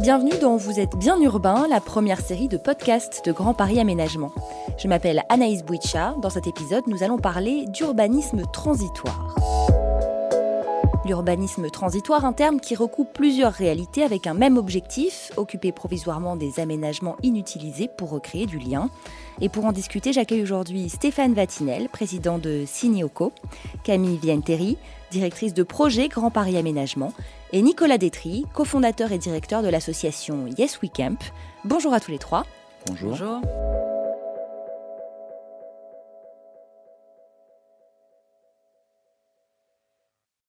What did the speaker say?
Bienvenue dans Vous êtes bien urbain, la première série de podcasts de Grand Paris Aménagement. Je m'appelle Anaïs Bouicha. Dans cet épisode, nous allons parler d'urbanisme transitoire. L'urbanisme transitoire, un terme qui recoupe plusieurs réalités avec un même objectif, occuper provisoirement des aménagements inutilisés pour recréer du lien. Et pour en discuter, j'accueille aujourd'hui Stéphane Vatinel, président de Signeoco, Camille Vienteri, directrice de projet Grand Paris Aménagement, et Nicolas Détry, cofondateur et directeur de l'association Yes We Camp. Bonjour à tous les trois. Bonjour. Bonjour.